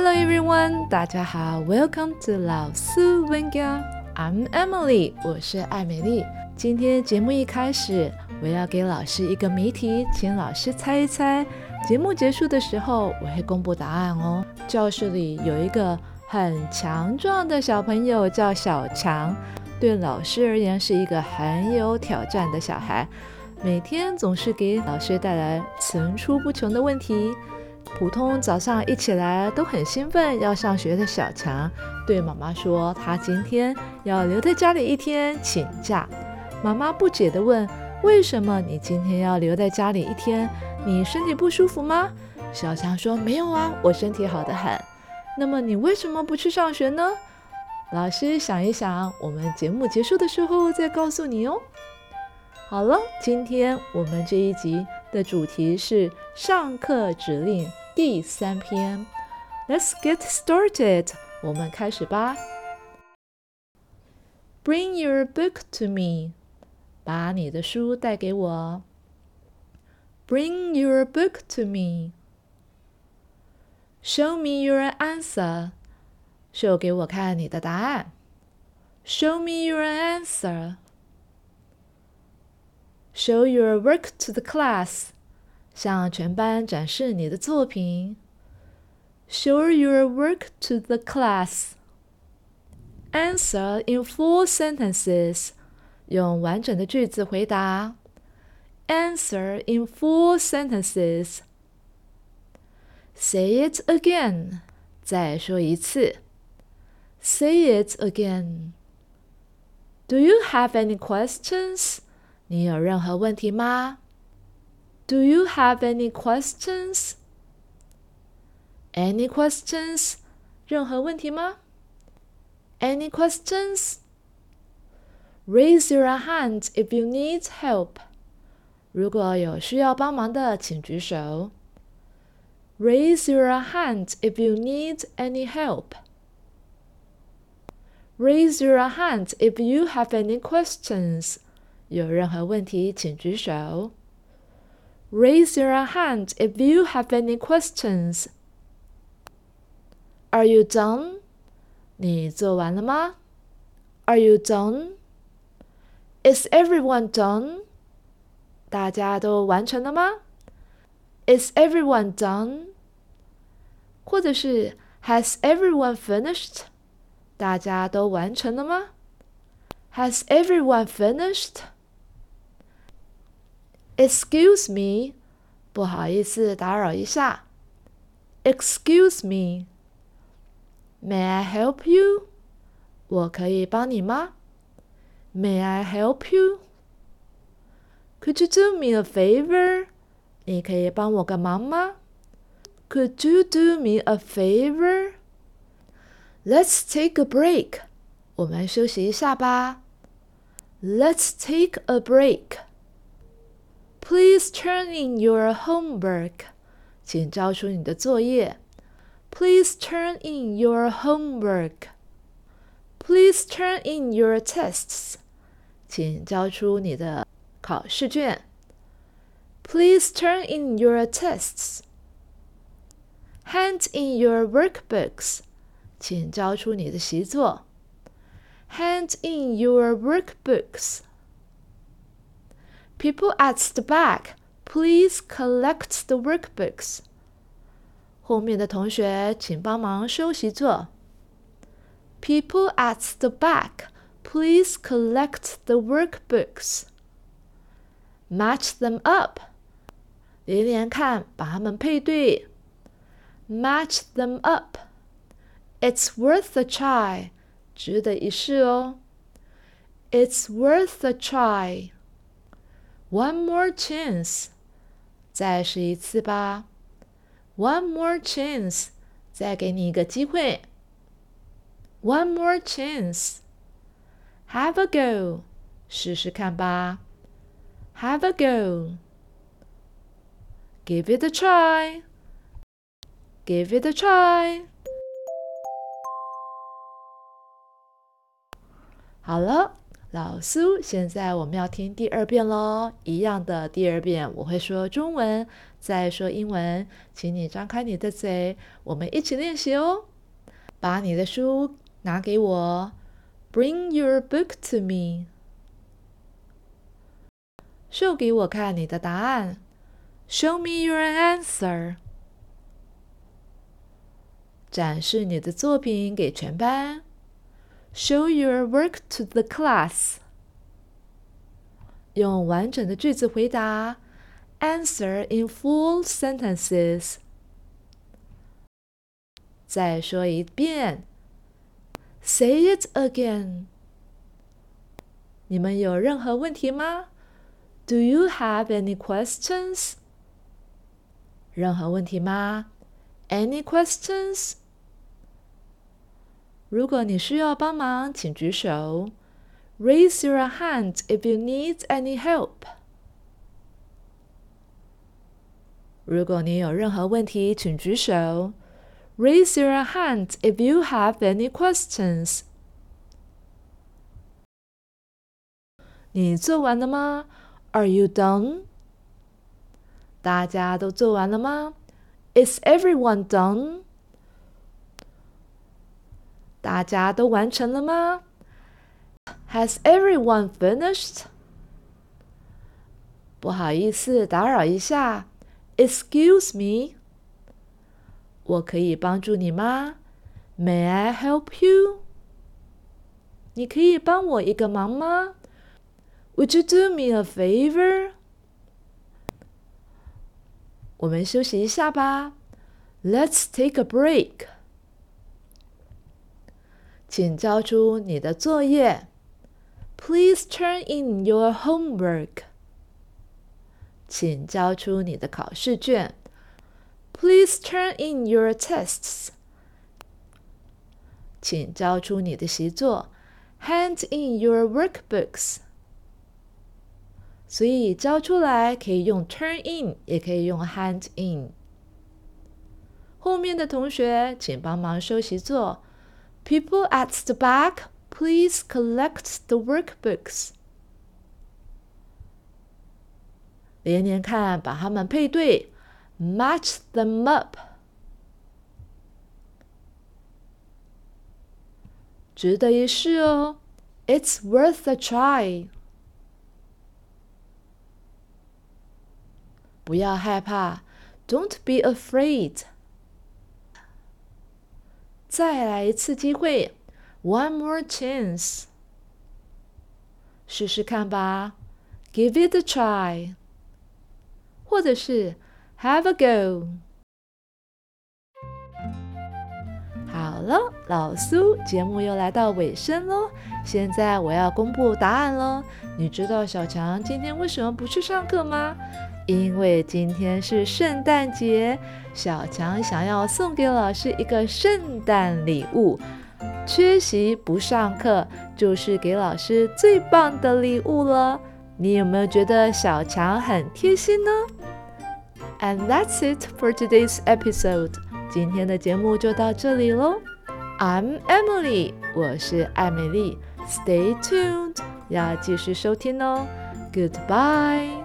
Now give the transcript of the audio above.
Hello everyone，大家好，Welcome to 老苏文家，I'm Emily，我是艾美丽。今天节目一开始，我要给老师一个谜题，请老师猜一猜。节目结束的时候，我会公布答案哦。教室里有一个很强壮的小朋友，叫小强，对老师而言是一个很有挑战的小孩，每天总是给老师带来层出不穷的问题。普通早上一起来都很兴奋要上学的小强，对妈妈说他今天要留在家里一天请假。妈妈不解地问：“为什么你今天要留在家里一天？你身体不舒服吗？”小强说：“没有啊，我身体好得很。”那么你为什么不去上学呢？老师想一想，我们节目结束的时候再告诉你哦。好了，今天我们这一集的主题是上课指令。第三篇，Let's get started，我们开始吧。Bring your book to me，把你的书带给我。Bring your book to me。Show me your answer，秀给我看你的答案。Show me your answer。Show your work to the class。 向全班展示你的作品。Show your work to the class. Answer in full sentences. 用完整的句子回答。Answer in full sentences. Say it again. 再说一次。Say it again. Do you have any questions? 你有任何问题吗 ？do you have any questions? Any questions? 任何问题吗？Any questions? Raise your hand if you need help. 如果有需要帮忙的，请举手。Raise your hand if you need any help. Raise your hand if you have any questions. 有任何问题，请举手。 Raise your hand if you have any questions. Are you done? 你做完了吗？Are you done? Is everyone done? 大家都完成了吗？Is everyone done? 或者是 Has everyone finished? 大家都完成了吗？Has everyone finished? Excuse me，不好意思，打扰一下。Excuse me，May I help you？我可以帮你吗？May I help you？Could you do me a favor？你可以帮我个忙吗？Could you do me a favor？Let's take a break，我们休息一下吧。Let's take a break。 Please turn in your homework，请交出你的作业。Please turn in your homework. Please turn in your tests，请交出你的考试卷。Please turn in your tests. Hand in your workbooks，请交出你的习作。Hand in your workbooks. People at the back, please collect the workbooks. 后面的同学，请帮忙收习作。People at the back, please collect the workbooks. Match them up. 连连看，把它们配对。Match them up. It's worth a try. 值得一试哦。It's worth a try. One more chance，再试一次吧。One more chance，再给你一个机会。One more chance，Have a go，试试看吧。Have a go，Give it a try，Give it a try。好了。 老苏，现在我们要听第二遍喽。一样的，第二遍我会说中文，再说英文，请你张开你的嘴，我们一起练习哦。把你的书拿给我，Bring your book to me。秀给我看你的答案，Show me your answer。展示你的作品给全班 ，Show your work to the class。用完整的句子回答，Answer in full sentences。再说一遍，Say it again。你们有任何问题吗？Do you have any questions？任何问题吗？Any questions？ 如果你需要帮忙，请举手。Raise your hand if you need any help。如果你有任何问题，请举手。Raise your hand if you have any questions。你做完了吗？Are you done？大家都做完了吗？Is everyone done？ 大家都完成了吗？Has everyone finished？不好意思，打扰一下。Excuse me，我可以帮助你吗？May I help you？你可以帮我一个忙吗？Would you do me a favor？我们休息一下吧。Let's take a break。请交出你的作业。Please turn in your homework。请交出你的考试卷。Please turn in your tests。请交出你的习作。Hand in your workbooks。所以交出来可以用 turn in，也可以用 hand in。后面的同学，请帮忙收习作。People at the back, please collect the workbooks. 连连看，把它们配对，match them up。值得一试哦，It's worth a try。不要害怕，Don't be afraid。 再来一次机会，one more chance，试试看吧，give it a try，或者是 have a go。好了，老苏，节目又来到尾声喽，现在我要公布答案喽。你知道小强今天为什么不去上课吗？因为今天是圣诞节，小强想要送给老师一个圣诞礼物。缺席不上课，就是给老师最棒的礼物了。你有没有觉得小强很贴心呢？And that's it for today's episode。今天的节目就到这里喽。I'm Emily，我是艾美丽。Stay tuned，要继续收听哦。Goodbye。